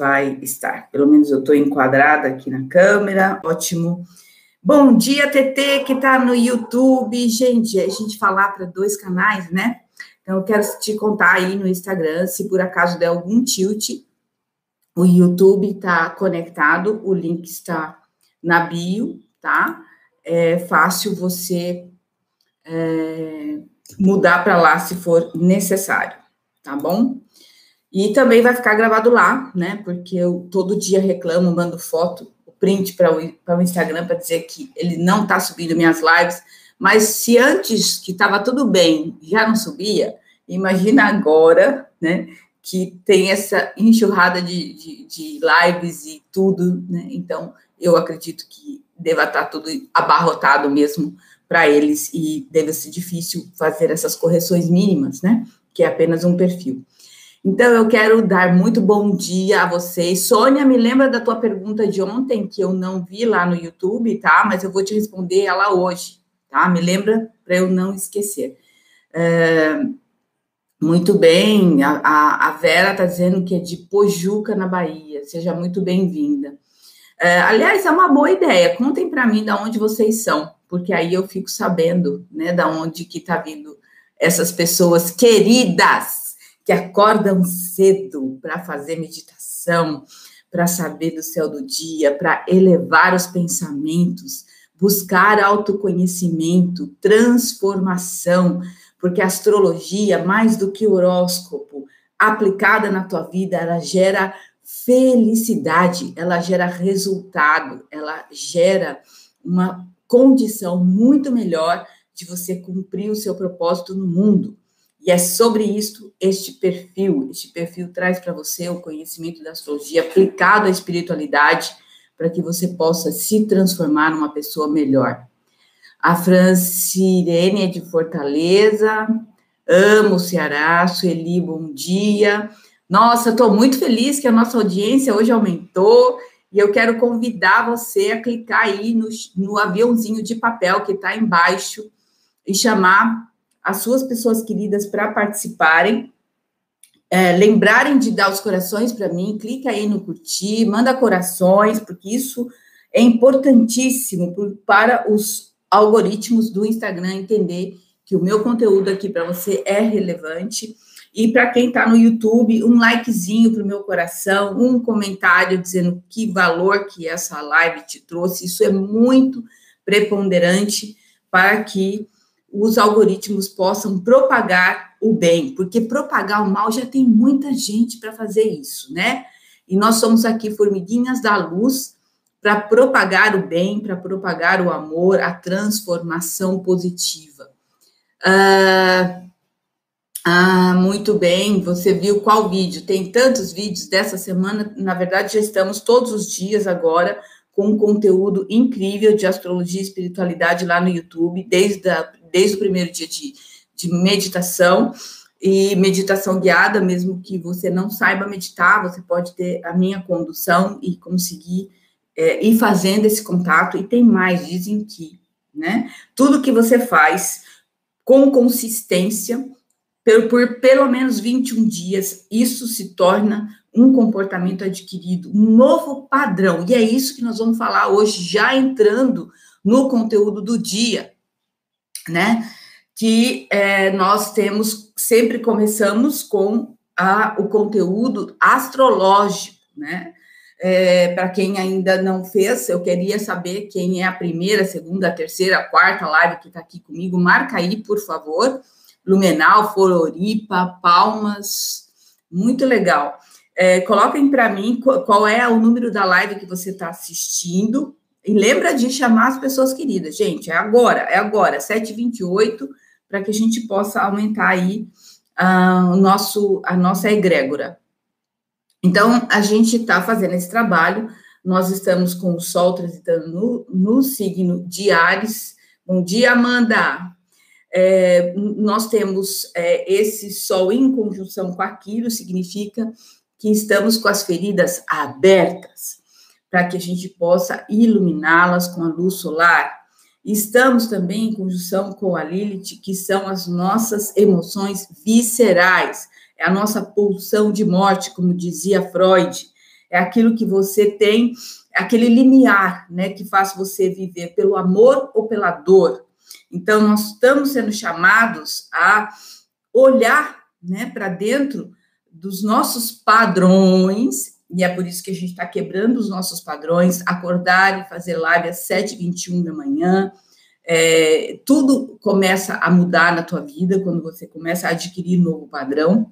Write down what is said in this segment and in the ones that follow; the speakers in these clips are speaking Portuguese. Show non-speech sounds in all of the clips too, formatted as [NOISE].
vai estar. Pelo menos eu estou enquadrada aqui na câmera, ótimo. Bom dia, TT, que está no YouTube. Gente, a gente falar para dois canais, né? Então, eu quero te contar aí no Instagram, se por acaso der algum tilt, o YouTube está conectado, o link está na bio, tá? É fácil você é, mudar para lá se for necessário, tá bom? E também vai ficar gravado lá, né? Porque eu todo dia reclamo, mando foto, o print para o, Instagram para dizer que ele não está subindo minhas lives. Mas se antes que estava tudo bem, já não subia, imagina agora, né? Que tem essa enxurrada de, de, de lives e tudo, né? Então, eu acredito que deva estar tá tudo abarrotado mesmo para eles e deve ser difícil fazer essas correções mínimas, né? Que é apenas um perfil. Então, eu quero dar muito bom dia a vocês. Sônia, me lembra da tua pergunta de ontem, que eu não vi lá no YouTube, tá? Mas eu vou te responder ela hoje, tá? Me lembra para eu não esquecer. É, muito bem, a, a, Vera está dizendo que é de Pojuca, na Bahia. Seja muito bem-vinda. É, aliás, é uma boa ideia. Contem para mim de onde vocês são, porque aí eu fico sabendo, né, da onde que está vindo essas pessoas queridas que acordam cedo para fazer meditação, para saber do céu do dia, para elevar os pensamentos, buscar autoconhecimento, transformação, porque a astrologia, mais do que horóscopo, aplicada na tua vida, ela gera felicidade, ela gera resultado, ela gera uma condição muito melhor de você cumprir o seu propósito no mundo. E é sobre isso este perfil. Este perfil traz para você o conhecimento da astrologia aplicado à espiritualidade para que você possa se transformar numa pessoa melhor. A Francirene é de Fortaleza. Amo o Ceará. Sueli, bom dia. Nossa, estou muito feliz que a nossa audiência hoje aumentou. E eu quero convidar você a clicar aí no, no aviãozinho de papel que está embaixo e chamar as suas pessoas queridas para participarem. É, lembrarem de dar os corações para mim, clica aí no curtir, manda corações, porque isso é importantíssimo para os algoritmos do Instagram entender que o meu conteúdo aqui para você é relevante. E para quem está no YouTube, um likezinho para o meu coração, um comentário dizendo que valor que essa live te trouxe. Isso é muito preponderante para que os algoritmos possam propagar o bem, porque propagar o mal já tem muita gente para fazer isso, né? E nós somos aqui formiguinhas da luz para propagar o bem, para propagar o amor, a transformação positiva. Ah, ah, muito bem. Você viu qual vídeo? Tem tantos vídeos dessa semana. Na verdade, já estamos todos os dias agora com um conteúdo incrível de astrologia e espiritualidade lá no YouTube, desde a desde o primeiro dia de, de meditação e meditação guiada, mesmo que você não saiba meditar, você pode ter a minha condução e conseguir é, ir fazendo esse contato. E tem mais, dizem que, né? Tudo que você faz com consistência, por, por pelo menos 21 dias, isso se torna um comportamento adquirido, um novo padrão. E é isso que nós vamos falar hoje, já entrando no conteúdo do dia né? Que é, nós temos, sempre começamos com a, o conteúdo astrológico, né? É, Para quem ainda não fez, eu queria saber quem é a primeira, segunda, terceira, quarta live que está aqui comigo. Marca aí, por favor. Lumenal, Floripa, Palmas, muito legal. É, coloquem para mim qual é o número da live que você está assistindo, e lembra de chamar as pessoas queridas, gente. É agora, é agora, 7h28, para que a gente possa aumentar aí uh, o nosso, a nossa egrégora. Então, a gente está fazendo esse trabalho. Nós estamos com o Sol transitando no, no signo de Ares. Bom dia, Amanda. É, nós temos é, esse Sol em conjunção com aquilo, significa que estamos com as feridas abertas para que a gente possa iluminá-las com a luz solar. Estamos também em conjunção com a Lilith, que são as nossas emoções viscerais, é a nossa pulsão de morte, como dizia Freud. é aquilo que você tem, aquele limiar, né, que faz você viver pelo amor ou pela dor. Então, nós estamos sendo chamados a olhar, né, para dentro dos nossos padrões, e é por isso que a gente está quebrando os nossos padrões, acordar e fazer live às 7h21 da manhã, é, tudo começa a mudar na tua vida quando você começa a adquirir novo padrão.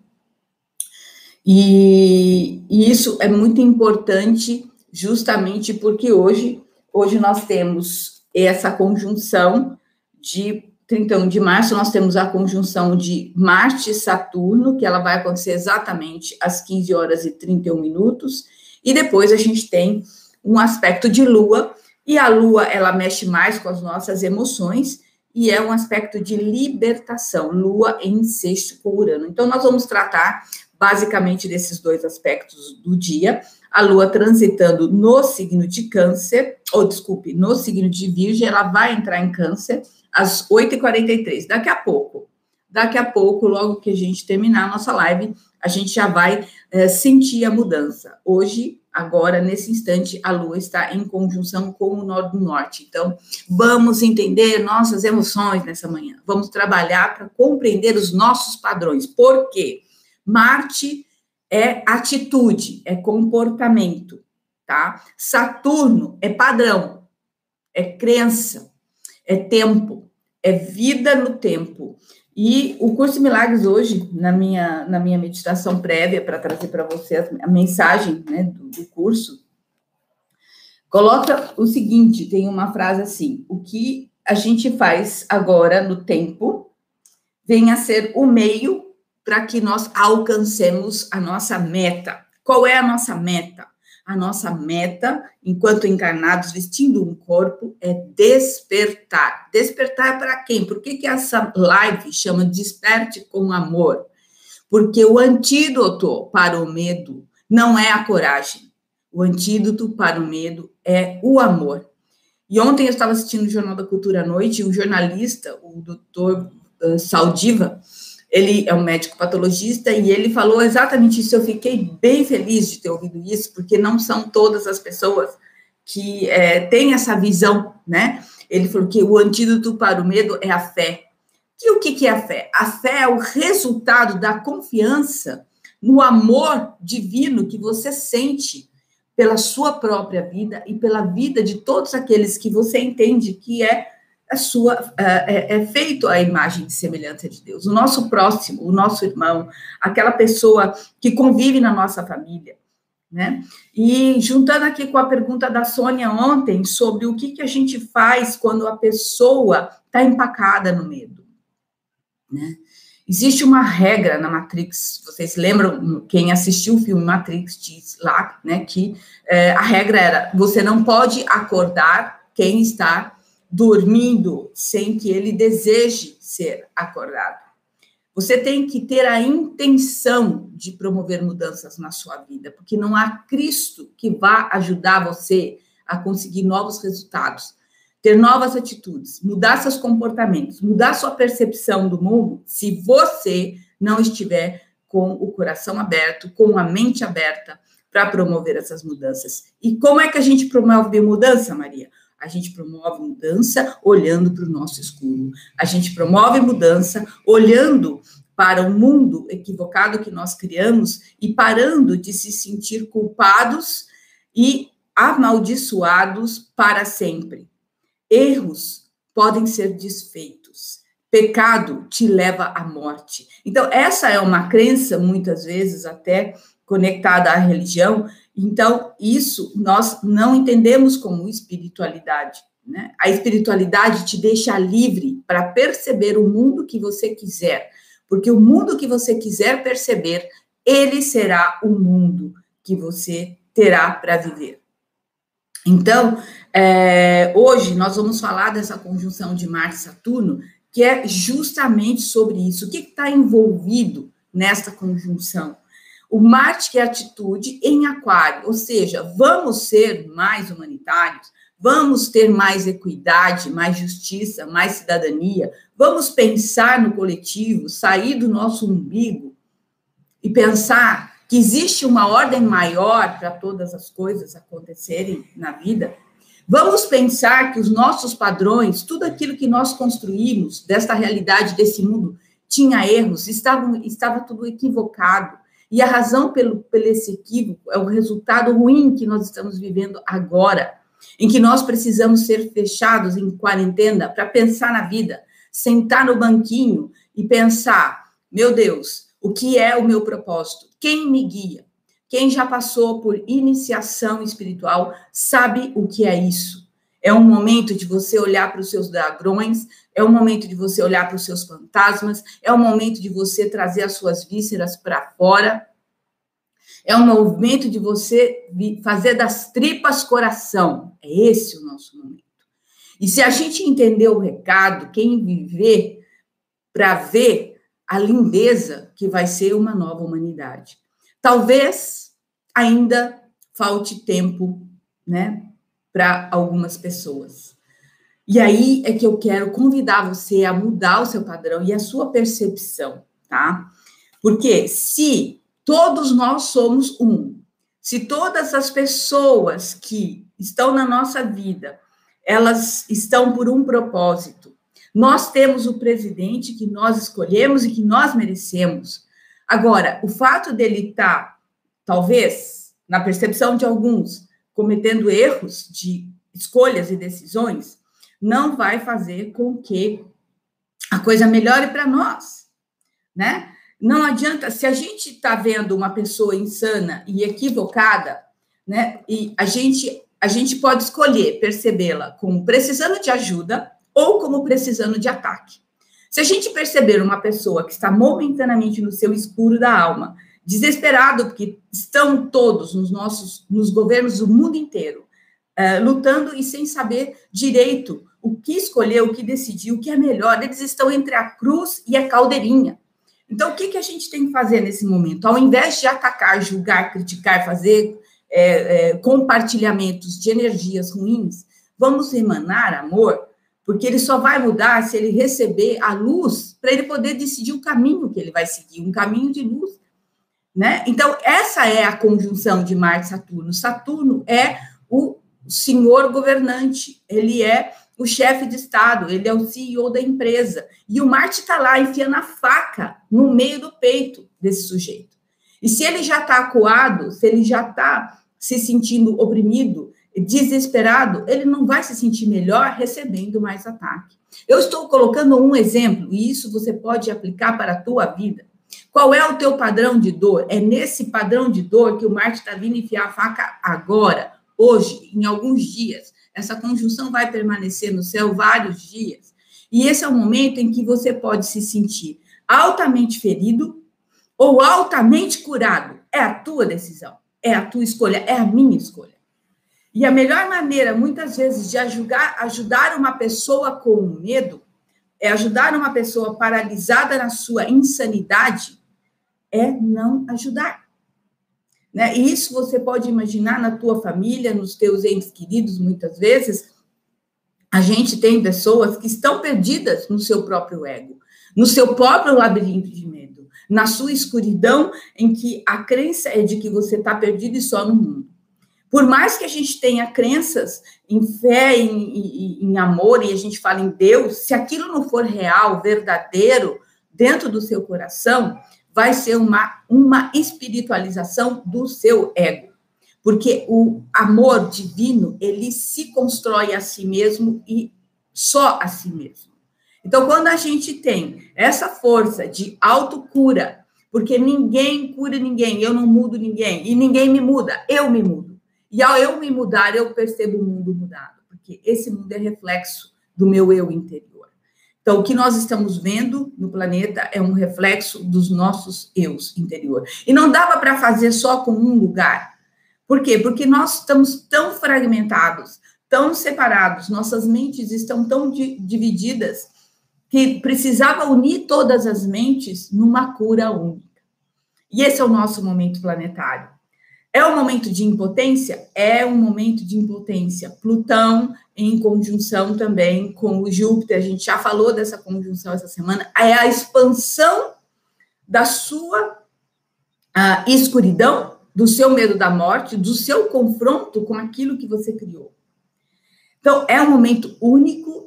E, e, isso é muito importante, justamente porque hoje, hoje nós temos essa conjunção de 31 de março, nós temos a conjunção de Marte e Saturno, que ela vai acontecer exatamente às 15 horas e 31 minutos, e depois a gente tem um aspecto de Lua, e a lua, ela mexe mais com as nossas emoções e é um aspecto de libertação, lua em sexto com Urano. Então, nós vamos tratar basicamente desses dois aspectos do dia. A lua transitando no signo de Câncer, ou desculpe, no signo de Virgem, ela vai entrar em Câncer às 8h43, daqui a pouco. Daqui a pouco, logo que a gente terminar a nossa live, a gente já vai é, sentir a mudança. Hoje, agora, nesse instante, a Lua está em conjunção com o Nó do Norte. Então, vamos entender nossas emoções nessa manhã. Vamos trabalhar para compreender os nossos padrões. Por quê? Marte é atitude, é comportamento, tá? Saturno é padrão, é crença, é tempo, é vida no tempo. E o curso Milagres hoje, na minha, na minha meditação prévia, para trazer para você a, mensagem né, do, do curso, coloca o seguinte: tem uma frase assim: o que a gente faz agora no tempo vem a ser o meio para que nós alcancemos a nossa meta. Qual é a nossa meta? A nossa meta, enquanto encarnados, vestindo um corpo, é despertar. Despertar para quem? Por que, que essa live chama Desperte com Amor? Porque o antídoto para o medo não é a coragem. O antídoto para o medo é o amor. E ontem eu estava assistindo o Jornal da Cultura à noite e o jornalista, o doutor uh, Saldiva, ele é um médico patologista e ele falou exatamente isso. Eu fiquei bem feliz de ter ouvido isso, porque não são todas as pessoas que é, têm essa visão, né? Ele falou que o antídoto para o medo é a fé. E o que, que é a fé? A fé é o resultado da confiança no amor divino que você sente pela sua própria vida e pela vida de todos aqueles que você entende que é a sua é, é, feito a imagem e semelhança de Deus. O nosso próximo, o nosso irmão, aquela pessoa que convive na nossa família, né? E juntando aqui com a pergunta da Sônia ontem sobre o que, que a gente faz quando a pessoa está empacada no medo, né? Existe uma regra na Matrix, vocês lembram, quem assistiu o filme Matrix diz lá, né, que é, a regra era, você não pode acordar quem está dormindo sem que ele deseje ser acordado. Você tem que ter a intenção de promover mudanças na sua vida, porque não há Cristo que vá ajudar você a conseguir novos resultados, ter novas atitudes, mudar seus comportamentos, mudar sua percepção do mundo, se você não estiver com o coração aberto, com a mente aberta para promover essas mudanças. E como é que a gente promove mudança, Maria? A gente promove mudança olhando para o nosso escuro. A gente promove mudança olhando para o mundo equivocado que nós criamos e parando de se sentir culpados e amaldiçoados para sempre. Erros podem ser desfeitos. Pecado te leva à morte. Então, essa é uma crença, muitas vezes até conectada à religião, então, isso nós não entendemos como espiritualidade. Né? A espiritualidade te deixa livre para perceber o mundo que você quiser, porque o mundo que você quiser perceber, ele será o mundo que você terá para viver. Então, é, hoje nós vamos falar dessa conjunção de Marte e Saturno, que é justamente sobre isso. O que está envolvido nesta conjunção? O Marte que é atitude em aquário, ou seja, vamos ser mais humanitários, vamos ter mais equidade, mais justiça, mais cidadania, vamos pensar no coletivo, sair do nosso umbigo e pensar que existe uma ordem maior para todas as coisas acontecerem na vida, vamos pensar que os nossos padrões, tudo aquilo que nós construímos desta realidade, desse mundo, tinha erros, estava, estava tudo equivocado. E a razão pelo, pelo esse equívoco é o resultado ruim que nós estamos vivendo agora, em que nós precisamos ser fechados em quarentena para pensar na vida, sentar no banquinho e pensar: meu Deus, o que é o meu propósito? Quem me guia? Quem já passou por iniciação espiritual sabe o que é isso. É um momento de você olhar para os seus dragões, é um momento de você olhar para os seus fantasmas, é um momento de você trazer as suas vísceras para fora. É um momento de você fazer das tripas coração. É esse o nosso momento. E se a gente entender o recado, quem viver para ver a lindeza que vai ser uma nova humanidade. Talvez ainda falte tempo, né, para algumas pessoas. E aí é que eu quero convidar você a mudar o seu padrão e a sua percepção, tá? Porque se todos nós somos um, se todas as pessoas que estão na nossa vida, elas estão por um propósito, nós temos o presidente que nós escolhemos e que nós merecemos. Agora, o fato dele estar, tá, talvez, na percepção de alguns, cometendo erros de escolhas e decisões, não vai fazer com que a coisa melhore para nós, né? Não adianta, se a gente está vendo uma pessoa insana e equivocada, né? E a gente, a gente pode escolher percebê-la como precisando de ajuda ou como precisando de ataque. Se a gente perceber uma pessoa que está momentaneamente no seu escuro da alma, desesperado, porque estão todos nos nossos, nos governos do mundo inteiro, uh, lutando e sem saber direito o que escolher, o que decidir, o que é melhor, eles estão entre a cruz e a caldeirinha. Então, o que, que a gente tem que fazer nesse momento? Ao invés de atacar, julgar, criticar, fazer é, é, compartilhamentos de energias ruins, vamos emanar amor porque ele só vai mudar se ele receber a luz para ele poder decidir o caminho que ele vai seguir, um caminho de luz, né? Então essa é a conjunção de Marte e Saturno. Saturno é o senhor governante, ele é o chefe de estado, ele é o CEO da empresa e o Marte está lá enfiando a faca no meio do peito desse sujeito. E se ele já está acuado, se ele já está se sentindo oprimido, desesperado, ele não vai se sentir melhor recebendo mais ataque. Eu estou colocando um exemplo, e isso você pode aplicar para a tua vida. Qual é o teu padrão de dor? É nesse padrão de dor que o Marte está vindo enfiar a faca agora, hoje, em alguns dias. Essa conjunção vai permanecer no céu vários dias. E esse é o momento em que você pode se sentir altamente ferido ou altamente curado. É a tua decisão, é a tua escolha, é a minha escolha. E a melhor maneira, muitas vezes, de ajudar, ajudar uma pessoa com medo, é ajudar uma pessoa paralisada na sua insanidade, é não ajudar. Né? E isso você pode imaginar na tua família, nos teus entes queridos, muitas vezes. A gente tem pessoas que estão perdidas no seu próprio ego, no seu próprio labirinto de medo, na sua escuridão, em que a crença é de que você está perdido e só no mundo. Por mais que a gente tenha crenças em fé, em, em, em, amor, e a gente fala em Deus, se aquilo não for real, verdadeiro, dentro do seu coração, vai ser uma, uma espiritualização do seu ego. Porque o amor divino, ele se constrói a si mesmo e só a si mesmo. Então, quando a gente tem essa força de autocura, porque ninguém cura ninguém, eu não mudo ninguém, e ninguém me muda, eu me mudo. E ao eu me mudar, eu percebo o mundo mudado, porque esse mundo é reflexo do meu eu interior. Então, o que nós estamos vendo no planeta é um reflexo dos nossos eus interior. E não dava para fazer só com um lugar. Por quê? Porque nós estamos tão fragmentados, tão separados, nossas mentes estão tão di divididas que precisava unir todas as mentes numa cura única. E esse é o nosso momento planetário. É um momento de impotência? É um momento de impotência. Plutão em conjunção também com o Júpiter, a gente já falou dessa conjunção essa semana, é a expansão da sua uh, escuridão, do seu medo da morte, do seu confronto com aquilo que você criou. Então, é um momento único,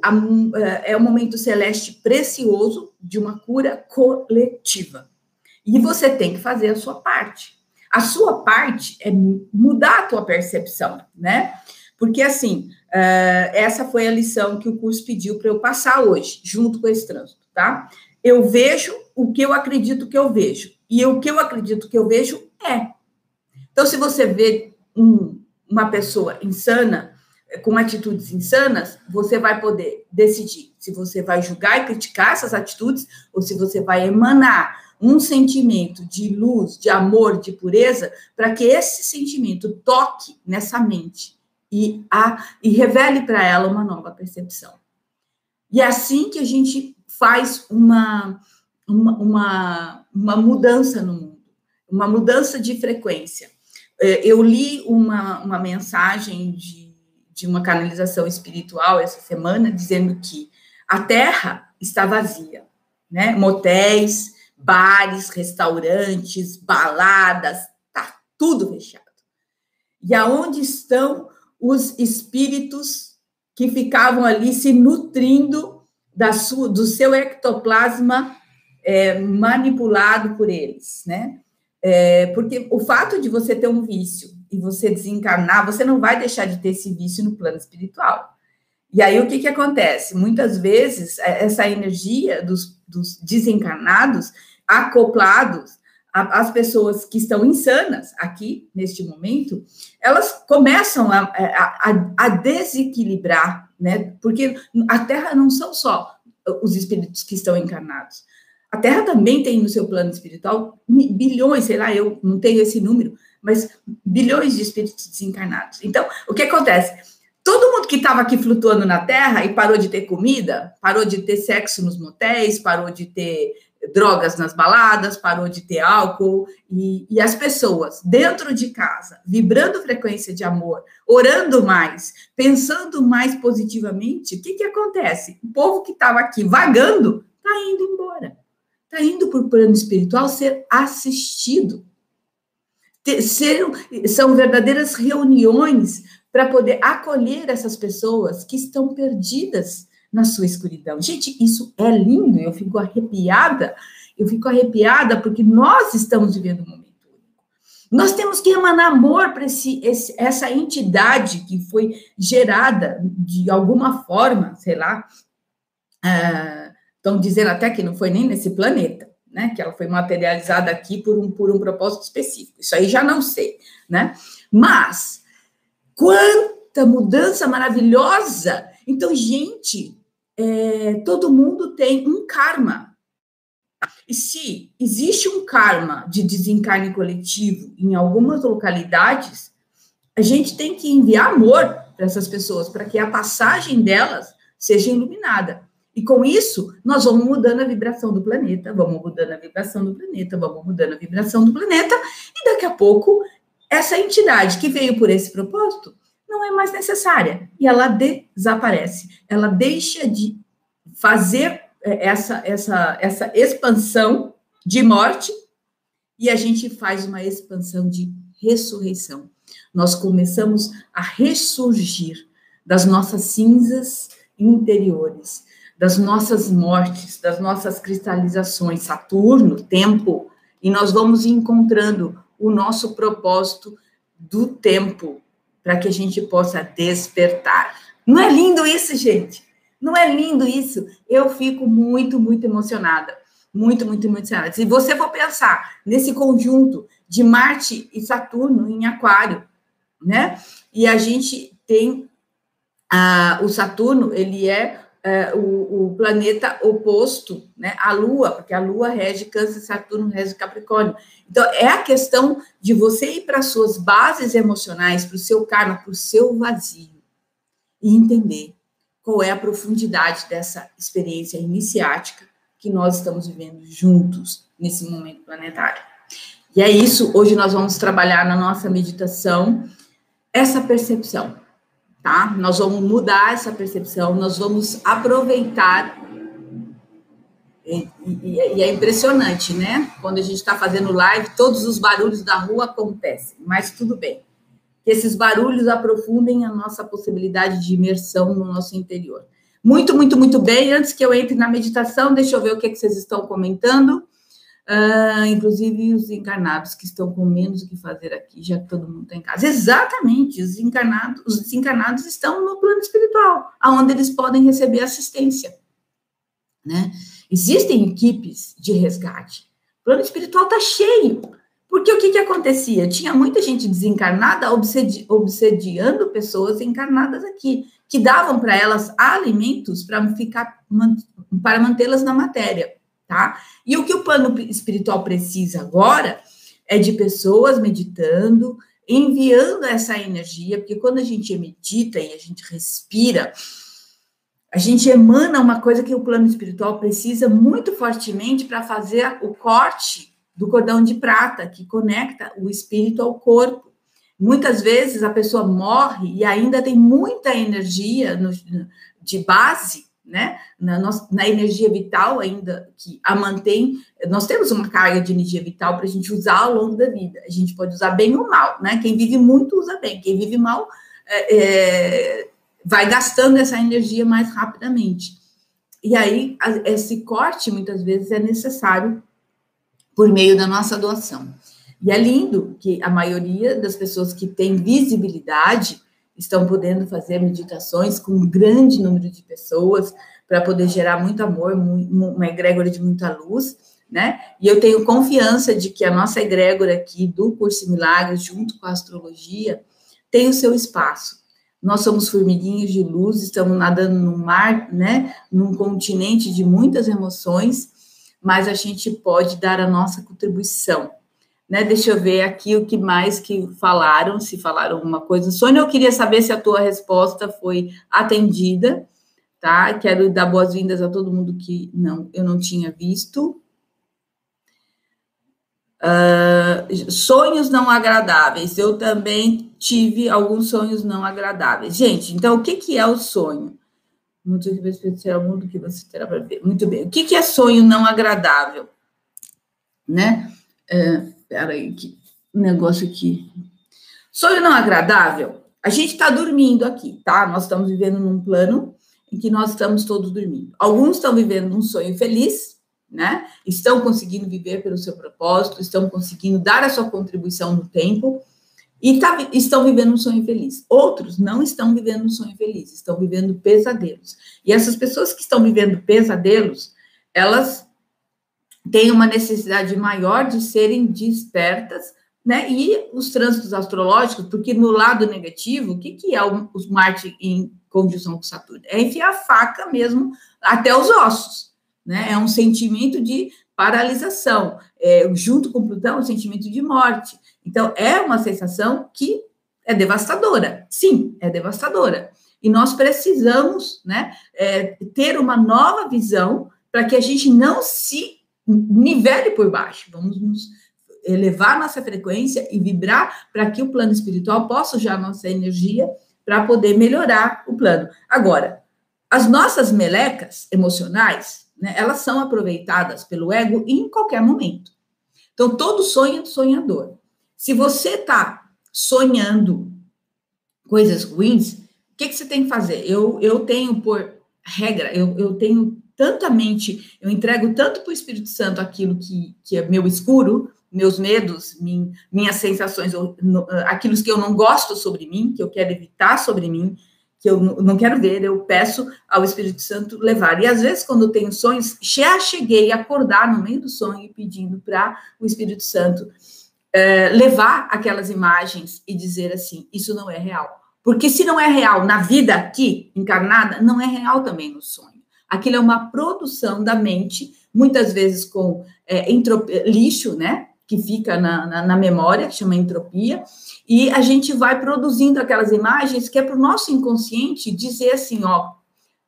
é um momento celeste precioso de uma cura coletiva. E você tem que fazer a sua parte. A sua parte é mudar a tua percepção, né? Porque, assim, essa foi a lição que o curso pediu para eu passar hoje, junto com esse trânsito, tá? Eu vejo o que eu acredito que eu vejo. E o que eu acredito que eu vejo é. Então, se você vê um, uma pessoa insana, com atitudes insanas, você vai poder decidir se você vai julgar e criticar essas atitudes ou se você vai emanar um sentimento de luz, de amor, de pureza, para que esse sentimento toque nessa mente e, a, e revele para ela uma nova percepção. E é assim que a gente faz uma, uma, uma, uma mudança no mundo, uma mudança de frequência. É, eu li uma, uma mensagem de, de uma canalização espiritual essa semana dizendo que a Terra está vazia, né? Motéis, bares, restaurantes, baladas, tá tudo fechado. E aonde estão os espíritos que ficavam ali se nutrindo da sua, do seu ectoplasma é, manipulado por eles, né? É, porque o fato de você ter um vício e você desencarnar, você não vai deixar de ter esse vício no plano espiritual. E aí o que, que acontece? Muitas vezes é, essa energia dos, dos desencarnados, acoplados às pessoas que estão insanas aqui neste momento, elas começam a, a, a desequilibrar, né? Porque a Terra não são só os espíritos que estão encarnados. A Terra também tem no seu plano espiritual bilhões, sei lá, eu não tenho esse número, mas bilhões de espíritos desencarnados. Então, o que acontece? Todo mundo que estava aqui flutuando na Terra e parou de ter comida, parou de ter sexo nos motéis, parou de ter drogas nas baladas, parou de ter álcool, e, e, as pessoas dentro de casa, vibrando frequência de amor, orando mais, pensando mais positivamente, o que, que acontece? O povo que estava aqui vagando está indo embora está indo para o plano espiritual ser assistido. Ser, são verdadeiras reuniões para poder acolher essas pessoas que estão perdidas na sua escuridão. Gente, isso é lindo, eu fico arrepiada, eu fico arrepiada porque nós estamos vivendo um momento único. Nós temos que emanar amor para essa entidade que foi gerada de alguma forma, sei lá, uh, Estão dizendo até que não foi nem nesse planeta, né? Que ela foi materializada aqui por um, por um propósito específico. Isso aí já não sei, né? Mas quanta mudança maravilhosa! Então, gente, é, todo mundo tem um karma. E se existe um karma de desencarne coletivo em algumas localidades, a gente tem que enviar amor para essas pessoas, para que a passagem delas seja iluminada. E com isso, nós vamos mudando a vibração do planeta, vamos mudando a vibração do planeta, vamos mudando a vibração do planeta, e daqui a pouco, essa entidade que veio por esse propósito não é mais necessária e ela desaparece. Ela deixa de fazer é, essa, essa, essa expansão de morte e a gente faz uma expansão de ressurreição. Nós começamos a ressurgir das nossas cinzas interiores das nossas mortes, das nossas cristalizações, Saturno, tempo, e nós vamos encontrando o nosso propósito do tempo para que a gente possa despertar. Não é lindo isso, gente? Não é lindo isso? Eu fico muito, muito emocionada. Muito, muito, muito emocionada. Se você for pensar nesse conjunto de Marte e Saturno em Aquário, né? E a gente tem ah, o Saturno, ele é é, o, o, planeta oposto né, à Lua, porque a Lua rege Câncer, Saturno rege Capricórnio. Então, é a questão de você ir para suas bases emocionais, para o seu karma, para o seu vazio, e entender qual é a profundidade dessa experiência iniciática que nós estamos vivendo juntos nesse momento planetário. E é isso, hoje nós vamos trabalhar na nossa meditação essa percepção tá? Nós vamos mudar essa percepção, nós vamos aproveitar E, e, e, é impressionante, né? Quando a gente está fazendo live, todos os barulhos da rua acontecem, mas tudo bem. Que esses barulhos aprofundem a nossa possibilidade de imersão no nosso interior. Muito, muito, muito bem. Antes que eu entre na meditação, deixa eu ver o que, que vocês estão comentando. Uh, inclusive os encarnados que estão com menos o que fazer aqui, já que todo mundo está em casa. Exatamente, os encarnados, os desencarnados estão no plano espiritual, aonde eles podem receber assistência, né? Existem equipes de resgate. O plano espiritual está cheio. Porque o que, que acontecia? Tinha muita gente desencarnada obsedi obsediando pessoas encarnadas aqui, que davam para elas alimentos para ficar para mantê-las na matéria, tá? E o que o plano espiritual precisa agora é de pessoas meditando, enviando essa energia, porque quando a gente medita e a gente respira, a gente emana uma coisa que o plano espiritual precisa muito fortemente para fazer o corte do cordão de prata que conecta o espírito ao corpo. Muitas vezes a pessoa morre e ainda tem muita energia no, de base, né? Na, na, energia vital ainda que a mantém. Nós temos uma carga de energia vital para a gente usar ao longo da vida. A gente pode usar bem ou mal, né? Quem vive muito usa bem, quem vive mal é, é, vai gastando essa energia mais rapidamente. E aí, esse corte, muitas vezes, é necessário por meio da nossa doação. E é lindo que a maioria das pessoas que têm visibilidade estão podendo fazer meditações com um grande número de pessoas para poder gerar muito amor, uma egrégora de muita luz, né? E eu tenho confiança de que a nossa egrégora aqui do Curso Milagres, junto com a astrologia, tem o seu espaço. Nós somos formiguinhas de luz, estamos nadando no mar, né, num continente de muitas emoções, mas a gente pode dar a nossa contribuição, né? Deixa eu ver aqui o que mais que falaram, se falaram alguma coisa. Sônia, eu queria saber se a tua resposta foi atendida, tá? Quero dar boas-vindas a todo mundo que não, eu não tinha visto. Uh, sonhos não agradáveis. Eu também tive alguns sonhos não agradáveis. Gente, então o que, que é o sonho? Muito você será o mundo que você terá para ver. Muito bem. O que, que é sonho não agradável? Né? É, peraí, que negócio aqui. Sonho não agradável. A gente está dormindo aqui, tá? Nós estamos vivendo num plano em que nós estamos todos dormindo. Alguns estão vivendo um sonho feliz, né? Estão conseguindo viver pelo seu propósito, estão conseguindo dar a sua contribuição no tempo e tá, estão vivendo um sonho feliz. Outros não estão vivendo um sonho feliz, estão vivendo pesadelos. E essas pessoas que estão vivendo pesadelos, elas têm uma necessidade maior de serem despertas, né? E os trânsitos astrológicos, porque no lado negativo, o que, que é o, o Marte em conjunção com Saturno? É enfiar a faca mesmo até os ossos né? É um sentimento de paralisação, é, junto com Plutão, um sentimento de morte. Então, é uma sensação que é devastadora. Sim, é devastadora. E nós precisamos né, é, ter uma nova visão para que a gente não se nivele por baixo. Vamos nos elevar nossa frequência e vibrar para que o plano espiritual possa usar nossa energia para poder melhorar o plano. Agora, as nossas melecas emocionais, né, elas são aproveitadas pelo ego em qualquer momento. Então, todo sonho é do sonhador. Se você está sonhando coisas ruins, o que, que você tem que fazer? Eu, eu tenho, por regra, eu, eu tenho tanta mente, eu entrego tanto para o Espírito Santo aquilo que, que é meu escuro, meus medos, min, minhas sensações, aquilo que eu não gosto sobre mim, que eu quero evitar sobre mim, que eu não quero ver, eu peço ao Espírito Santo levar. E às vezes, quando eu tenho sonhos, já cheguei a acordar no meio do sonho pedindo para o Espírito Santo é, levar aquelas imagens e dizer assim: isso não é real. Porque se não é real na vida aqui, encarnada, não é real também no sonho. Aquilo é uma produção da mente, muitas vezes com é, lixo, né? Que fica na, na, na memória, que chama entropia, e a gente vai produzindo aquelas imagens que é para o nosso inconsciente dizer assim, ó,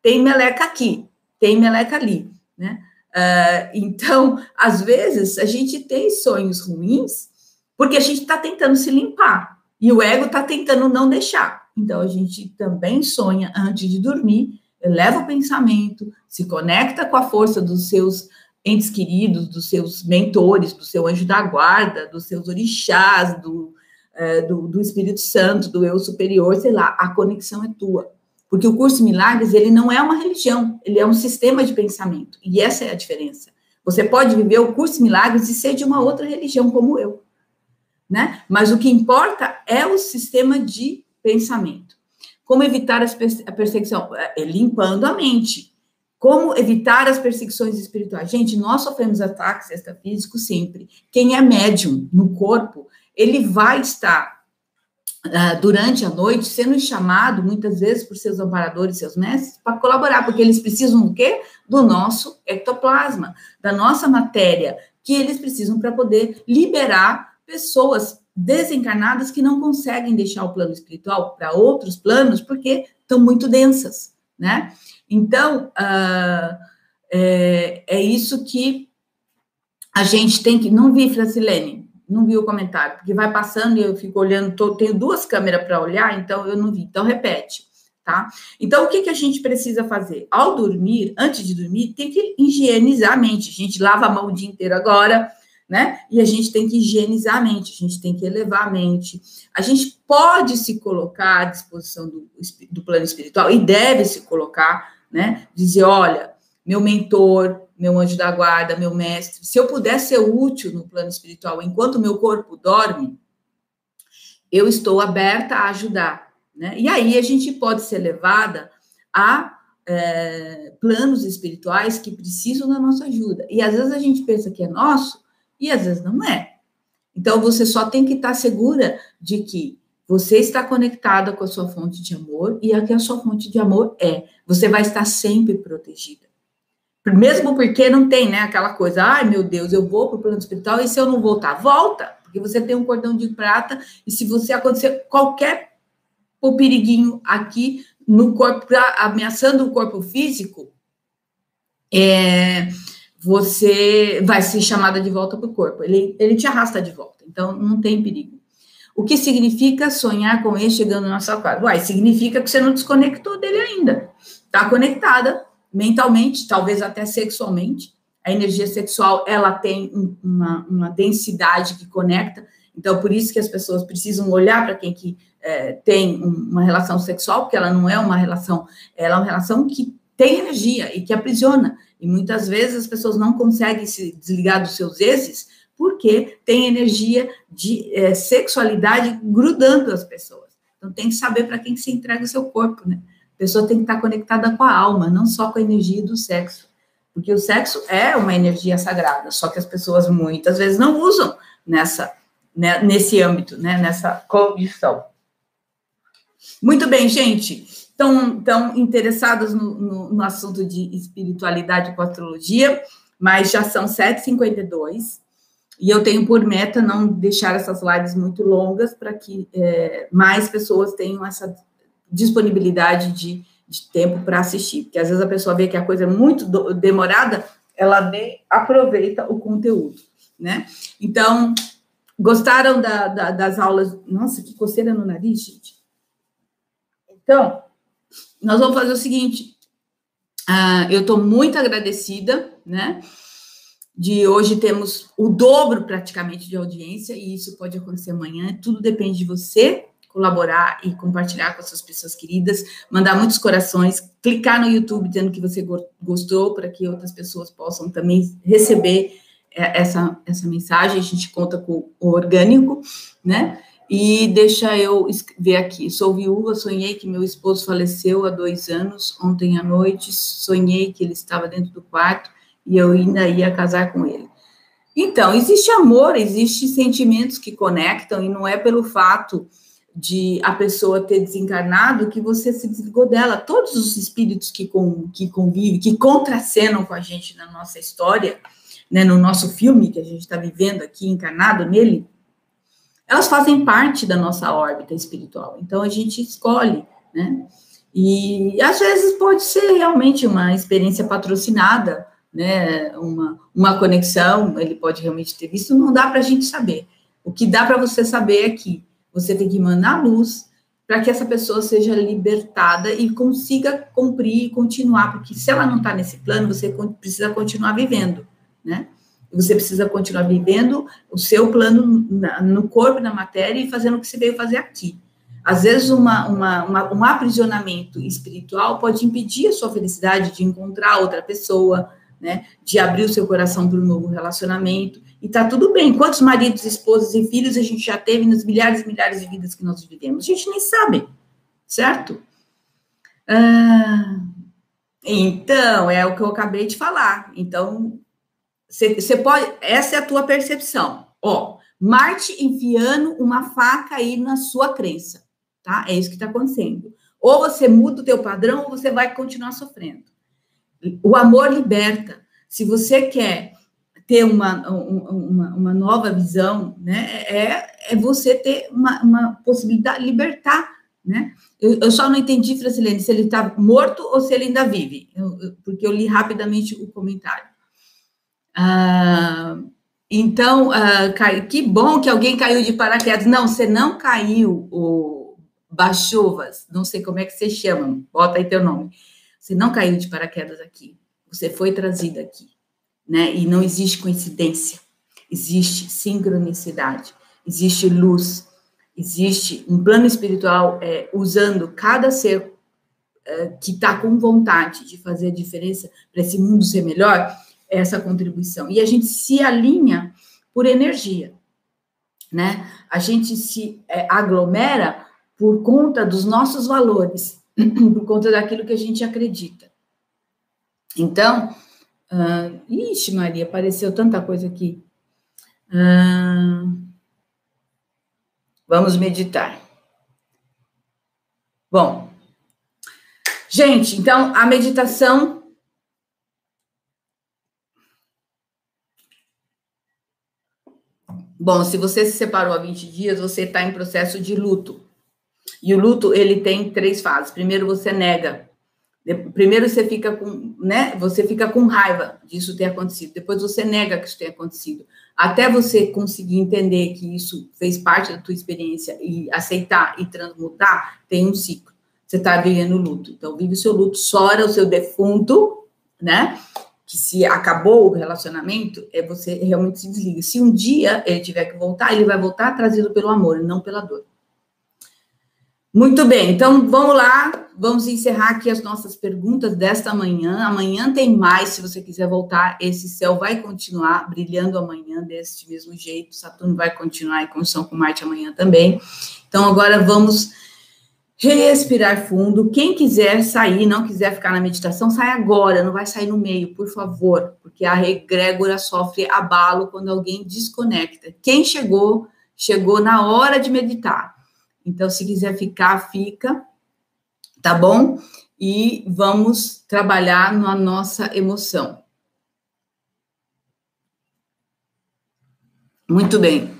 tem meleca aqui, tem meleca ali, né? Uh, então, às vezes, a gente tem sonhos ruins porque a gente está tentando se limpar e o ego está tentando não deixar. Então, a gente também sonha antes de dormir, eleva o pensamento, se conecta com a força dos seus entes queridos, dos seus mentores, do seu anjo da guarda, dos seus orixás, do, é, do, do, Espírito Santo, do eu superior, sei lá, a conexão é tua. Porque o curso Milagres, ele não é uma religião, ele é um sistema de pensamento. E essa é a diferença. Você pode viver o curso Milagres e ser de uma outra religião, como eu. Né? Mas o que importa é o sistema de pensamento. Como evitar a perseguição? É, limpando a mente. Como evitar as perseguições espirituais? Gente, nós sofremos ataques extrafísicos sempre. Quem é médium no corpo, ele vai estar uh, durante a noite sendo chamado, muitas vezes, por seus amparadores, seus mestres, para colaborar, porque eles precisam do quê? Do nosso ectoplasma, da nossa matéria, que eles precisam para poder liberar pessoas desencarnadas que não conseguem deixar o plano espiritual para outros planos porque estão muito densas, né? Então, uh, é, é, isso que a gente tem que. Não vi, Francilene, não vi o comentário, porque vai passando e eu fico olhando, tô, tenho duas câmeras para olhar, então eu não vi. Então, repete, tá? Então, o que, que a gente precisa fazer? Ao dormir, antes de dormir, tem que higienizar a mente. A gente lava a mão o dia inteiro agora né? E a gente tem que higienizar a mente, a gente tem que elevar a mente. A gente pode se colocar à disposição do, do plano espiritual e deve se colocar, né? Dizer, olha, meu mentor, meu anjo da guarda, meu mestre, se eu puder ser útil no plano espiritual enquanto meu corpo dorme, eu estou aberta a ajudar, né? E aí a gente pode ser levada a é, planos espirituais que precisam da nossa ajuda. E às vezes a gente pensa que é nosso, e às vezes não é. Então você só tem que estar segura de que você está conectada com a sua fonte de amor e a que a sua fonte de amor é. Você vai estar sempre protegida. Mesmo porque não tem, né, aquela coisa, ai meu Deus, eu vou para o plano espiritual e se eu não voltar, volta, porque você tem um cordão de prata e se você acontecer qualquer o periguinho aqui no corpo, ameaçando o corpo físico, é, você vai ser chamada de volta para o corpo. Ele, ele te arrasta de volta, então não tem perigo. O que significa sonhar com ele chegando na sua casa? Uai, significa que você não desconectou dele ainda. Está conectada mentalmente, talvez até sexualmente. A energia sexual, ela tem uma, uma densidade que conecta. Então, por isso que as pessoas precisam olhar para quem que é, tem uma relação sexual, porque ela não é uma relação, ela é uma relação que tem energia e que aprisiona. E muitas vezes as pessoas não conseguem se desligar dos seus exes porque tem energia de é, sexualidade grudando as pessoas. Então tem que saber para quem se entrega o seu corpo, né? A pessoa tem que estar conectada com a alma, não só com a energia do sexo. Porque o sexo é uma energia sagrada, só que as pessoas muitas vezes não usam nessa, né, nesse âmbito, né, nessa condição. Muito bem, gente estão, interessados no, no, no, assunto de espiritualidade com astrologia, mas já são 7h52, e eu tenho por meta não deixar essas lives muito longas para que é, mais pessoas tenham essa disponibilidade de, de tempo para assistir, porque às vezes a pessoa vê que a coisa é muito do, demorada, ela nem aproveita o conteúdo, né? Então, gostaram da, da, das aulas? Nossa, que coceira no nariz, gente. Então, nós vamos fazer o seguinte: uh, eu estou muito agradecida, né? De hoje temos o dobro praticamente de audiência, e isso pode acontecer amanhã, tudo depende de você colaborar e compartilhar com as suas pessoas queridas, mandar muitos corações, clicar no YouTube dizendo que você gostou, para que outras pessoas possam também receber é, essa, essa mensagem. A gente conta com o orgânico, né? E deixa eu ver aqui. Sou viúva, sonhei que meu esposo faleceu há dois anos. Ontem à noite, sonhei que ele estava dentro do quarto e eu ainda ia casar com ele. Então, existe amor, existe sentimentos que conectam, e não é pelo fato de a pessoa ter desencarnado que você se desligou dela. Todos os espíritos que, com, que convivem, que contracenam com a gente na nossa história, né, no nosso filme que a gente está vivendo aqui, encarnado nele, elas fazem parte da nossa órbita espiritual. Então a gente escolhe, né? E às vezes pode ser realmente uma experiência patrocinada, né? Uma, uma conexão, ele pode realmente ter visto, não dá para a gente saber. O que dá para você saber é que você tem que mandar luz para que essa pessoa seja libertada e consiga cumprir e continuar, porque se ela não está nesse plano, você precisa continuar vivendo, né? Você precisa continuar vivendo o seu plano no corpo, na matéria e fazendo o que você veio fazer aqui. Às vezes, uma, uma, uma, um aprisionamento espiritual pode impedir a sua felicidade de encontrar outra pessoa, né? De abrir o seu coração para um novo relacionamento. E tá tudo bem. Quantos maridos, esposas e filhos a gente já teve nas milhares e milhares de vidas que nós vivemos? A gente nem sabe, certo? Ah, então, é o que eu acabei de falar. Então, você pode. Essa é a tua percepção. Ó, Marte enfiando uma faca aí na sua crença, tá? É isso que está acontecendo. Ou você muda o teu padrão, ou você vai continuar sofrendo. O amor liberta. Se você quer ter uma, uma, uma nova visão, né? É, é você ter uma, uma possibilidade de libertar, né? Eu, eu só não entendi, Francilene, se ele está morto ou se ele ainda vive, eu, eu, porque eu li rapidamente o comentário. Ah, então, ah, que bom que alguém caiu de paraquedas. Não, você não caiu, o Bachuvas, não sei como é que você chama, bota aí teu nome. Você não caiu de paraquedas aqui, você foi trazido aqui, né? E não existe coincidência, existe sincronicidade, existe luz, existe um plano espiritual é, usando cada ser é, que está com vontade de fazer a diferença para esse mundo ser melhor, essa contribuição. E a gente se alinha por energia, né? A gente se é, aglomera por conta dos nossos valores, [CLEARS THROAT] por conta daquilo que a gente acredita. Então, uh, ixi, Maria, apareceu tanta coisa aqui. Uh, vamos meditar. Bom, gente, então a meditação Bom, se você se separou há 20 dias, você está em processo de luto. E o luto, ele tem três fases. Primeiro, você nega. Primeiro, você fica com, né? Você fica com raiva disso ter acontecido. Depois, você nega que isso tenha acontecido. Até você conseguir entender que isso fez parte da tua experiência e aceitar e transmutar, tem um ciclo. Você está vivendo luto. Então, vive o seu luto, chora o seu defunto, né? Que se acabou o relacionamento, é você realmente se desliga. Se um dia ele tiver que voltar, ele vai voltar trazido pelo amor, não pela dor. Muito bem, então vamos lá, vamos encerrar aqui as nossas perguntas desta manhã. Amanhã tem mais, se você quiser voltar, esse céu vai continuar brilhando amanhã deste mesmo jeito. Saturno vai continuar em condição com Marte amanhã também. Então agora vamos respirar fundo. Quem quiser sair, não quiser ficar na meditação, sai agora, não vai sair no meio, por favor, porque a regrégora sofre abalo quando alguém desconecta. Quem chegou, chegou na hora de meditar. Então, se quiser ficar, fica, tá bom? E vamos trabalhar na nossa emoção. Muito bem.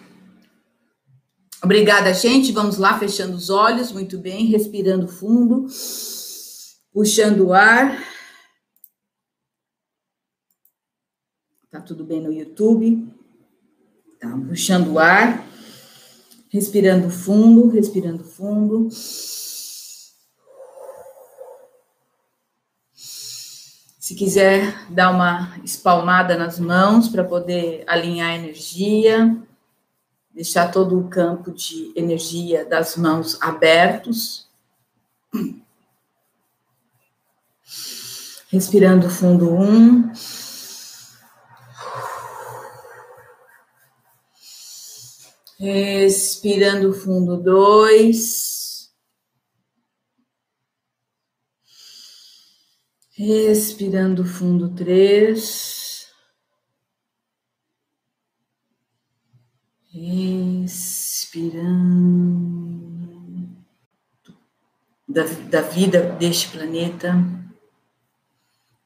Obrigada, gente. Vamos lá, fechando os olhos, muito bem, respirando fundo, puxando o ar. Tá tudo bem no YouTube? Tá, puxando o ar, respirando fundo, respirando fundo. Se quiser dar uma espalmada nas mãos para poder alinhar a energia deixar todo o campo de energia das mãos abertos. Respirando fundo um. Respirando fundo dois. Respirando fundo três. Respirando da, da vida deste planeta.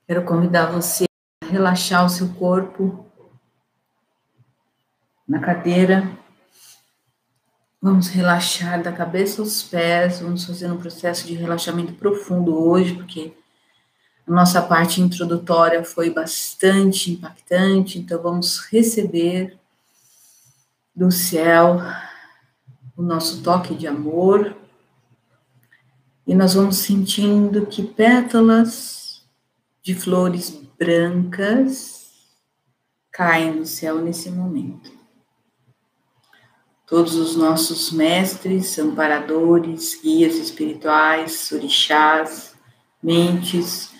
Quero convidar você a relaxar o seu corpo na cadeira. Vamos relaxar da cabeça aos pés. Vamos fazer um processo de relaxamento profundo hoje, porque a nossa parte introdutória foi bastante impactante. Então, vamos receber do céu o nosso toque de amor e nós vamos sentindo que pétalas de flores brancas caem no céu nesse momento. Todos os nossos mestres, amparadores, guias espirituais, orixás, mentes,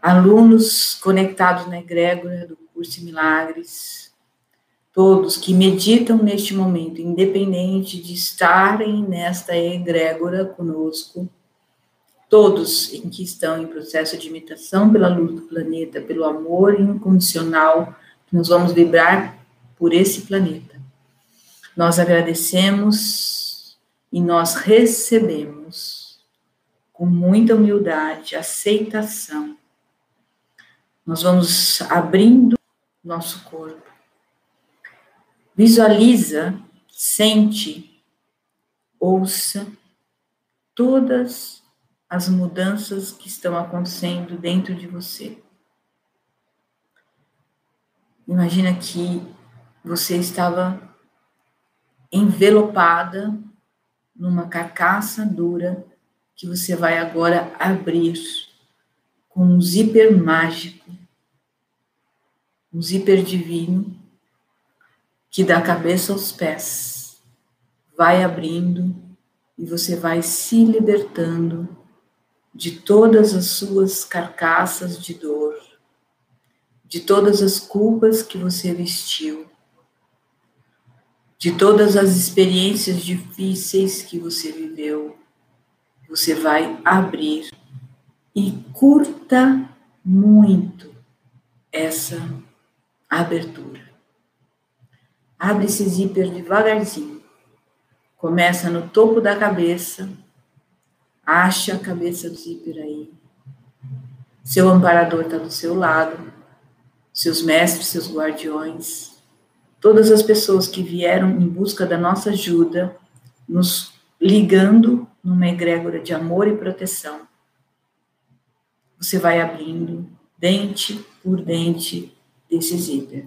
alunos conectados na egrégora do curso de milagres, todos que meditam neste momento, independente de estarem nesta egrégora conosco, todos em que estão em processo de imitação pela luz do planeta, pelo amor incondicional que nós vamos vibrar por esse planeta. Nós agradecemos e nós recebemos com muita humildade, aceitação. Nós vamos abrindo nosso corpo Visualiza, sente, ouça todas as mudanças que estão acontecendo dentro de você. Imagina que você estava envelopada numa carcaça dura que você vai agora abrir com um zíper mágico, um zíper divino que da cabeça aos pés vai abrindo e você vai se libertando de todas as suas carcaças de dor, de todas as culpas que você vestiu, de todas as experiências difíceis que você viveu. Você vai abrir e curta muito essa abertura. Abre esse zíper devagarzinho. Começa no topo da cabeça. Acha a cabeça do zíper aí. Seu amparador está do seu lado. Seus mestres, seus guardiões. Todas as pessoas que vieram em busca da nossa ajuda, nos ligando numa egrégora de amor e proteção. Você vai abrindo dente por dente desse zíper.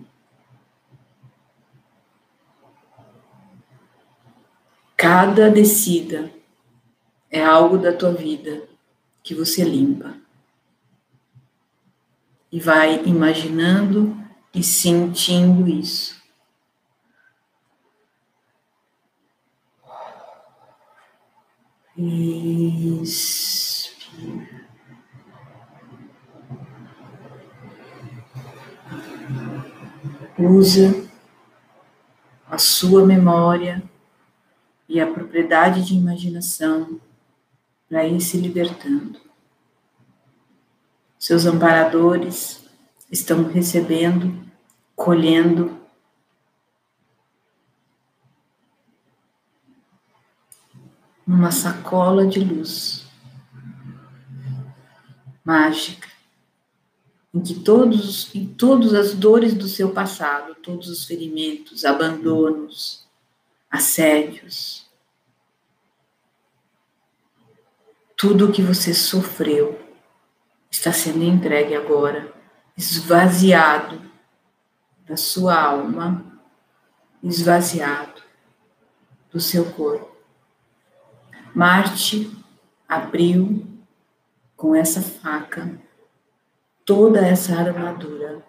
Cada descida é algo da tua vida que você limpa. E vai imaginando e sentindo isso. Inspira. Usa a sua memória e a propriedade de imaginação para ir se libertando. Seus amparadores estão recebendo, colhendo numa sacola de luz mágica, em que todos, em todas as dores do seu passado, todos os ferimentos, abandonos, assédios, tudo o que você sofreu está sendo entregue agora, esvaziado da sua alma, esvaziado do seu corpo. Marte abriu com essa faca toda essa armadura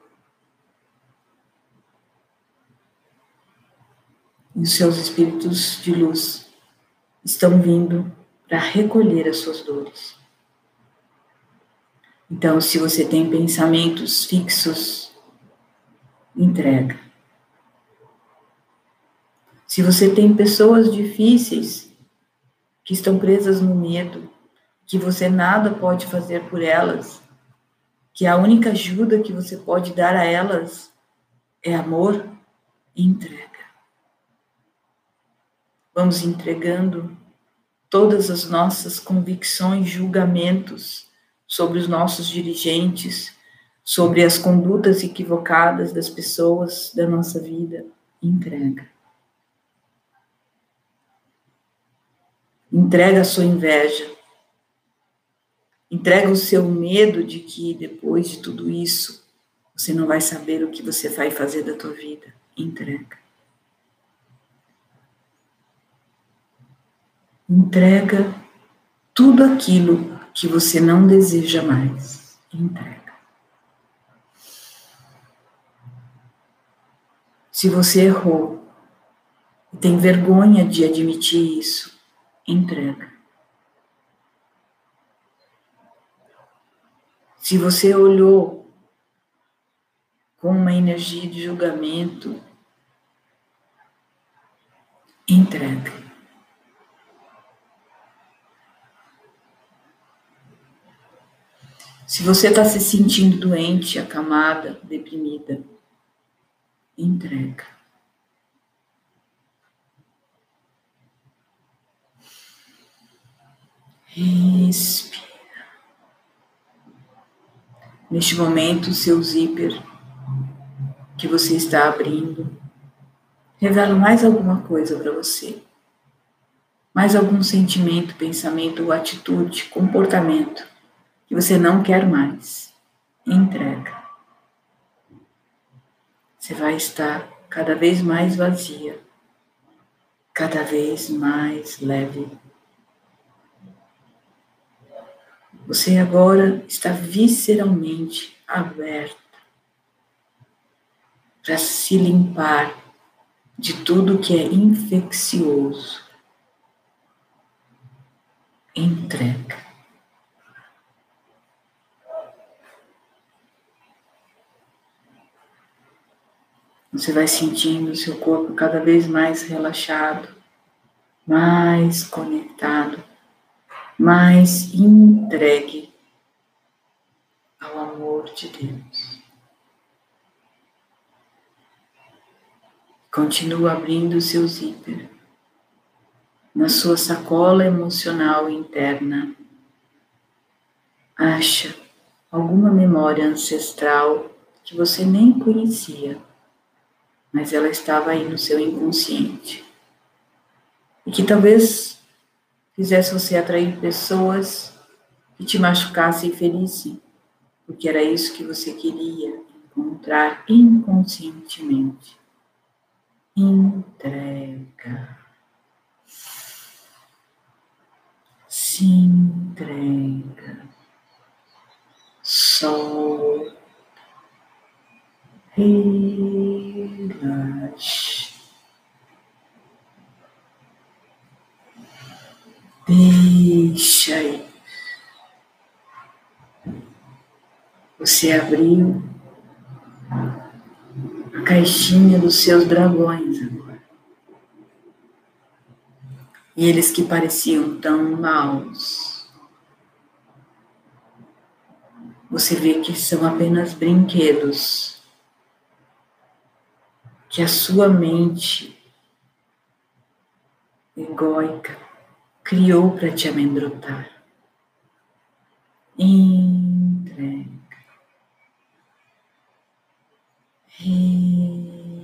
e os seus espíritos de luz estão vindo para recolher as suas dores. Então, se você tem pensamentos fixos, entrega. Se você tem pessoas difíceis que estão presas no medo, que você nada pode fazer por elas, que a única ajuda que você pode dar a elas é amor, entrega. Vamos entregando todas as nossas convicções, julgamentos sobre os nossos dirigentes, sobre as condutas equivocadas das pessoas da nossa vida. Entrega. Entrega a sua inveja. Entrega o seu medo de que depois de tudo isso você não vai saber o que você vai fazer da tua vida. Entrega. Entrega tudo aquilo que você não deseja mais. Entrega. Se você errou e tem vergonha de admitir isso, entrega. Se você olhou com uma energia de julgamento, entrega. Se você está se sentindo doente, acamada, deprimida, entrega. Respira. Neste momento, o seu zíper que você está abrindo revela mais alguma coisa para você. Mais algum sentimento, pensamento ou atitude, comportamento que você não quer mais. Entrega. Você vai estar cada vez mais vazia, cada vez mais leve. Você agora está visceralmente aberta para se limpar de tudo que é infeccioso. Entrega. Você vai sentindo o seu corpo cada vez mais relaxado, mais conectado, mais entregue ao amor de Deus. Continua abrindo seu zíper na sua sacola emocional interna. Acha alguma memória ancestral que você nem conhecia mas ela estava aí no seu inconsciente. E que talvez fizesse você atrair pessoas que te machucassem e ferissem, porque era isso que você queria encontrar inconscientemente. Entrega. Se entrega. Solta. Deixa aí. Você abriu a caixinha dos seus dragões agora. E eles que pareciam tão maus. Você vê que são apenas brinquedos que a sua mente egóica criou para te amedrontar. Entrega. Relaxe.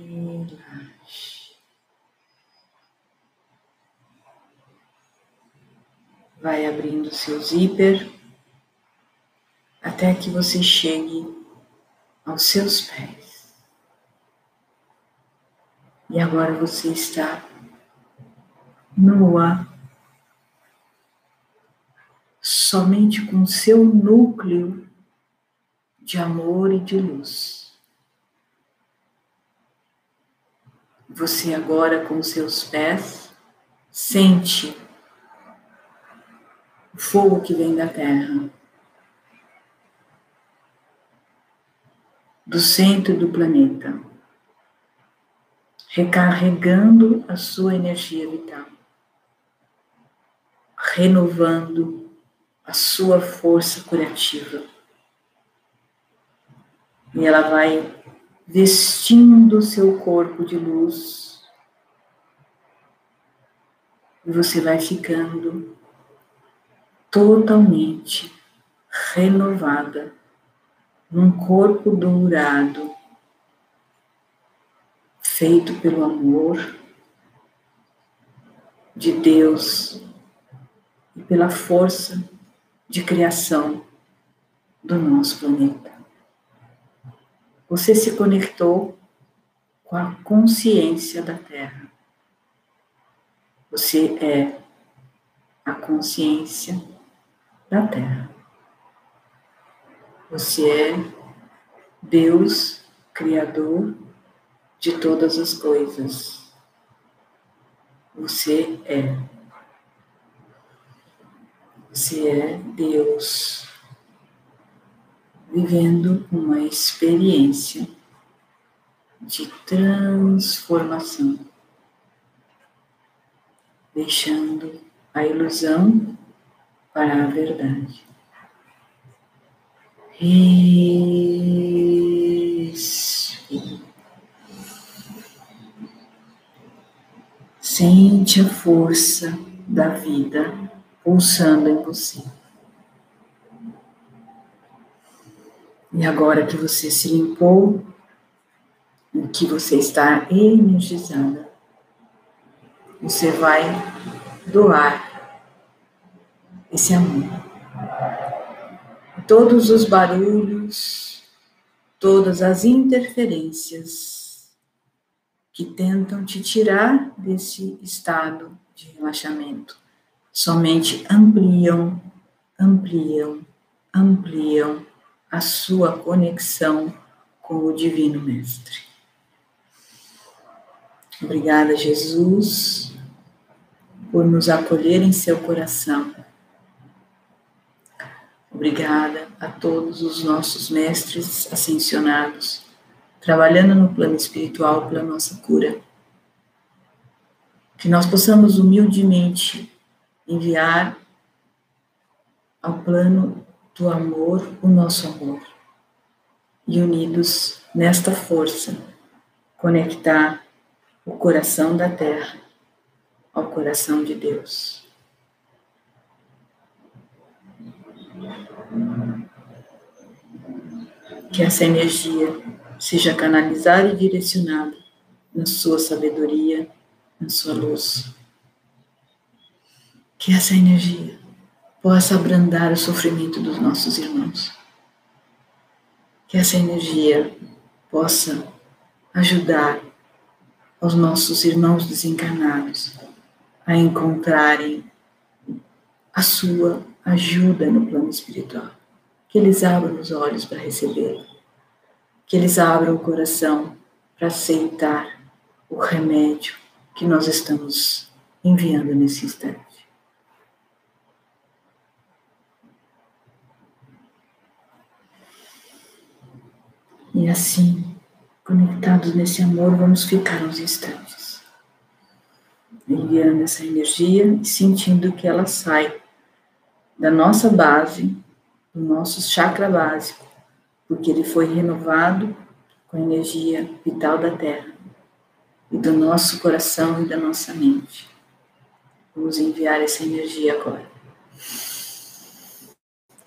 Vai abrindo seu zíper até que você chegue aos seus pés. E agora você está nua, somente com seu núcleo de amor e de luz. Você agora com seus pés sente o fogo que vem da terra, do centro do planeta recarregando a sua energia vital, renovando a sua força curativa. E ela vai vestindo o seu corpo de luz. E você vai ficando totalmente renovada num corpo dourado feito pelo amor de Deus e pela força de criação do nosso planeta. Você se conectou com a consciência da Terra. Você é a consciência da Terra. Você é Deus, Criador de todas as coisas. Você é. Você é Deus vivendo uma experiência de transformação, deixando a ilusão para a verdade. Respire. Sente a força da vida pulsando em você. E agora que você se limpou, que você está energizada, você vai doar esse amor. Todos os barulhos, todas as interferências que tentam te tirar desse estado de relaxamento, somente ampliam, ampliam, ampliam a sua conexão com o Divino Mestre. Obrigada, Jesus, por nos acolher em seu coração. Obrigada a todos os nossos mestres ascensionados, trabalhando no plano espiritual pela nossa cura. Que nós possamos humildemente enviar ao plano do amor o nosso amor. E unidos nesta força, conectar o coração da terra ao coração de Deus. Que essa energia seja canalizada e direcionada na sua sabedoria, na sua luz. Que essa energia possa abrandar o sofrimento dos nossos irmãos. Que essa energia possa ajudar os nossos irmãos desencarnados a encontrarem a sua ajuda no plano espiritual. Que eles abram os olhos para receber, que eles abram o coração para aceitar o remédio que nós estamos enviando nesse instante. E assim, conectados nesse amor, vamos ficar uns instantes. Enviando essa energia e sentindo que ela sai da nossa base, do nosso chakra básico, porque ele foi renovado com a energia vital da Terra e do nosso coração e da nossa mente. Vamos enviar essa energia agora.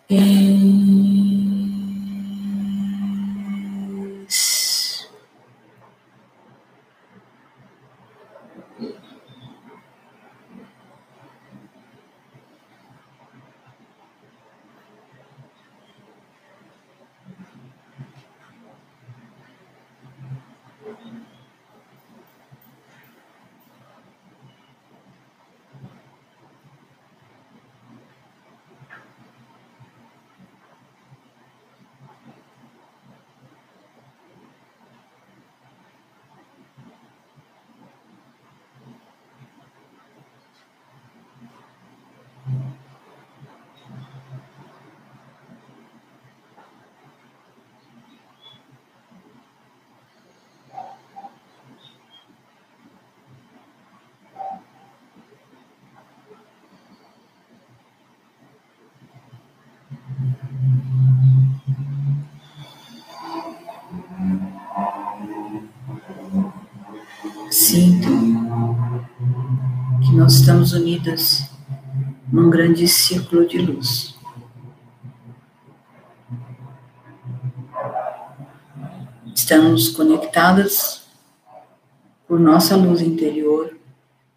E... Sinto que nós estamos unidas num grande círculo de luz. Estamos conectadas por nossa luz interior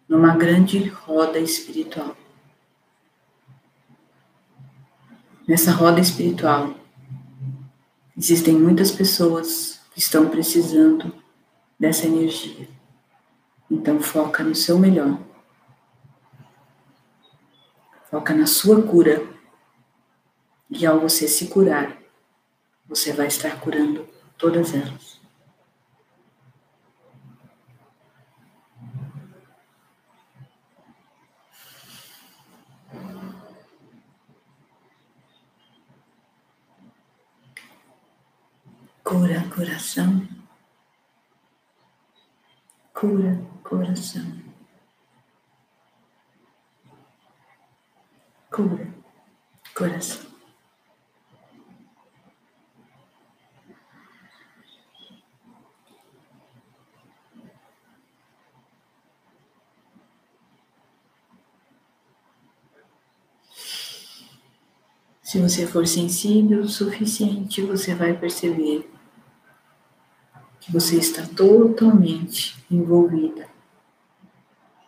numa grande roda espiritual. Nessa roda espiritual existem muitas pessoas que estão precisando dessa energia. Então foca no seu melhor. Foca na sua cura. E ao você se curar, você vai estar curando todas elas. Cura coração. Cura coração. Cura coração. Se você for sensível o suficiente, você vai perceber que você está totalmente envolvida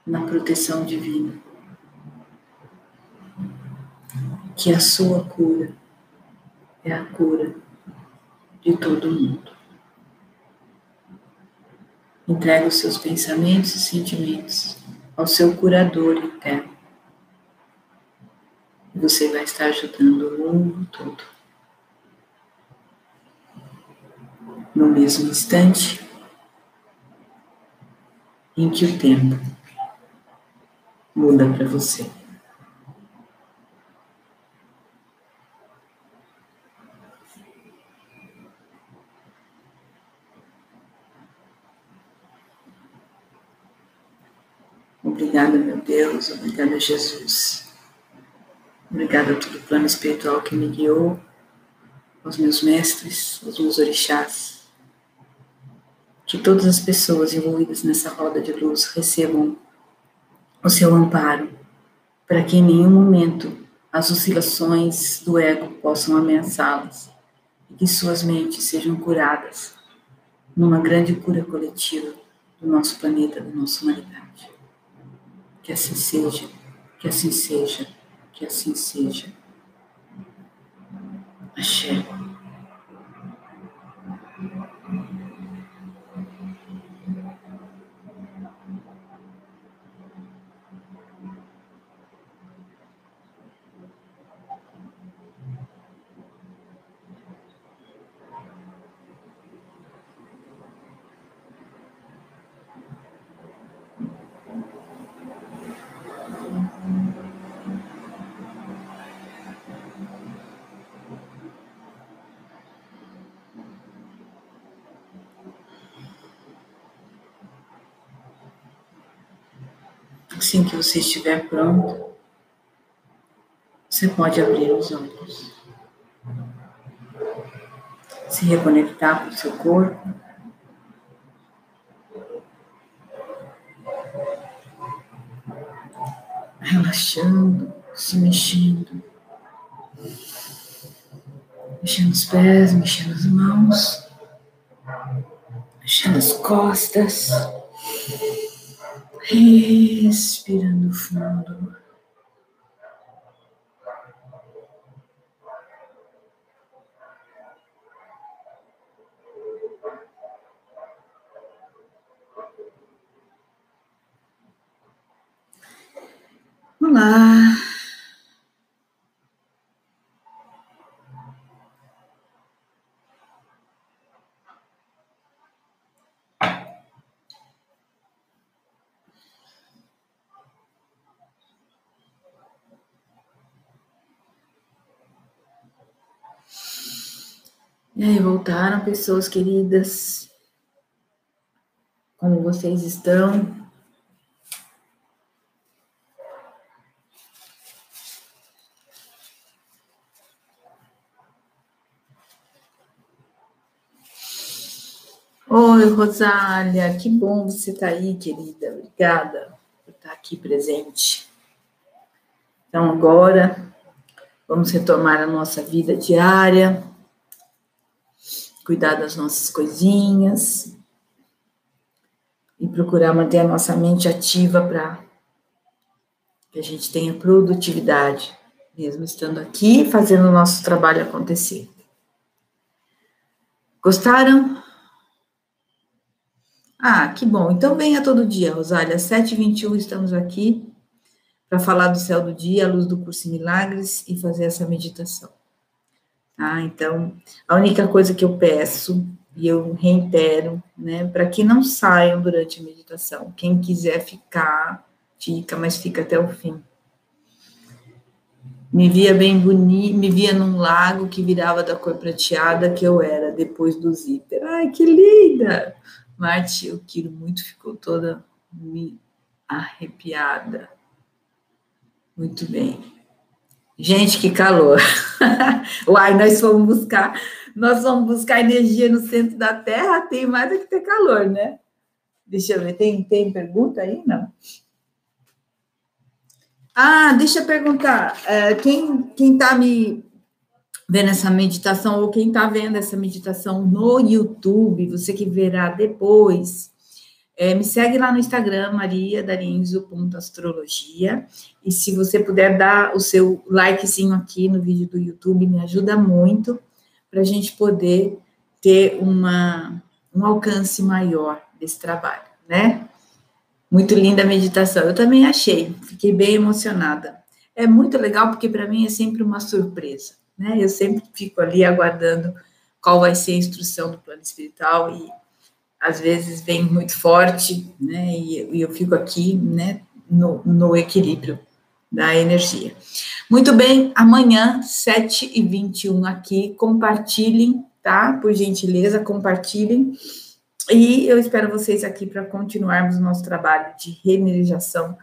na proteção divina. Que a sua cura é a cura de todo mundo. Entrega os seus pensamentos e sentimentos ao seu curador interno você vai estar ajudando o mundo todo. No mesmo instante em que o tempo muda para você. Obrigada, meu Deus, obrigada, Jesus. Obrigada a todo o plano espiritual que me guiou, aos meus mestres, aos meus orixás. Que todas as pessoas envolvidas nessa roda de luz recebam o seu amparo, para que em nenhum momento as oscilações do ego possam ameaçá-las e que suas mentes sejam curadas numa grande cura coletiva do nosso planeta, da nossa humanidade. Que assim seja, que assim seja que assim seja. Axé. Assim que você estiver pronto, você pode abrir os olhos. Se reconectar com o seu corpo. Relaxando, se mexendo. Mexendo os pés, mexendo as mãos. Mexendo as costas. Respirando fundo. Olá. E aí, voltaram, pessoas queridas? Como vocês estão? Oi, Rosália, que bom você estar tá aí, querida. Obrigada por estar aqui presente. Então, agora, vamos retomar a nossa vida diária cuidar das nossas coisinhas e procurar manter a nossa mente ativa para que a gente tenha produtividade, mesmo estando aqui fazendo o nosso trabalho acontecer. Gostaram? Ah, que bom. Então venha todo dia, Rosália. Às 7h21 estamos aqui para falar do céu do dia, a luz do curso Milagres e fazer essa meditação. Tá? Então, a única coisa que eu peço, e eu reitero, né, para que não saiam durante a meditação. Quem quiser ficar, fica, mas fica até o fim. Me via bem bonita, me via num lago que virava da cor prateada que eu era depois do zíper. Ai, que linda! Marte, eu quero muito, ficou toda me arrepiada. Muito bem. Gente, que calor. [LAUGHS] Uai, nós fomos buscar, nós vamos buscar energia no centro da Terra, tem mais do que ter calor, né? Deixa eu ver, tem, tem pergunta aí? Não. Ah, deixa eu perguntar. É, quem quem está me vendo essa meditação ou quem está vendo essa meditação no YouTube, você que verá depois, é, me segue lá no Instagram, mariadarinzo.astrologia. E se você puder dar o seu likezinho aqui no vídeo do YouTube, me ajuda muito para a gente poder ter uma, um alcance maior desse trabalho, né? Muito linda a meditação. Eu também achei, fiquei bem emocionada. É muito legal porque para mim é sempre uma surpresa, né? Eu sempre fico ali aguardando qual vai ser a instrução do plano espiritual e às vezes vem muito forte, né? E, e eu fico aqui, né? No, no equilíbrio da energia. Muito bem, amanhã, 7h21 aqui, compartilhem, tá? Por gentileza, compartilhem. E eu espero vocês aqui para continuarmos nosso trabalho de reenergização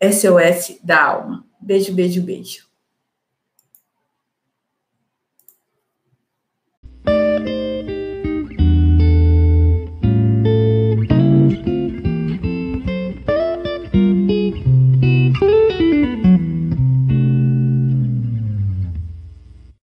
SOS da alma. Beijo, beijo, beijo.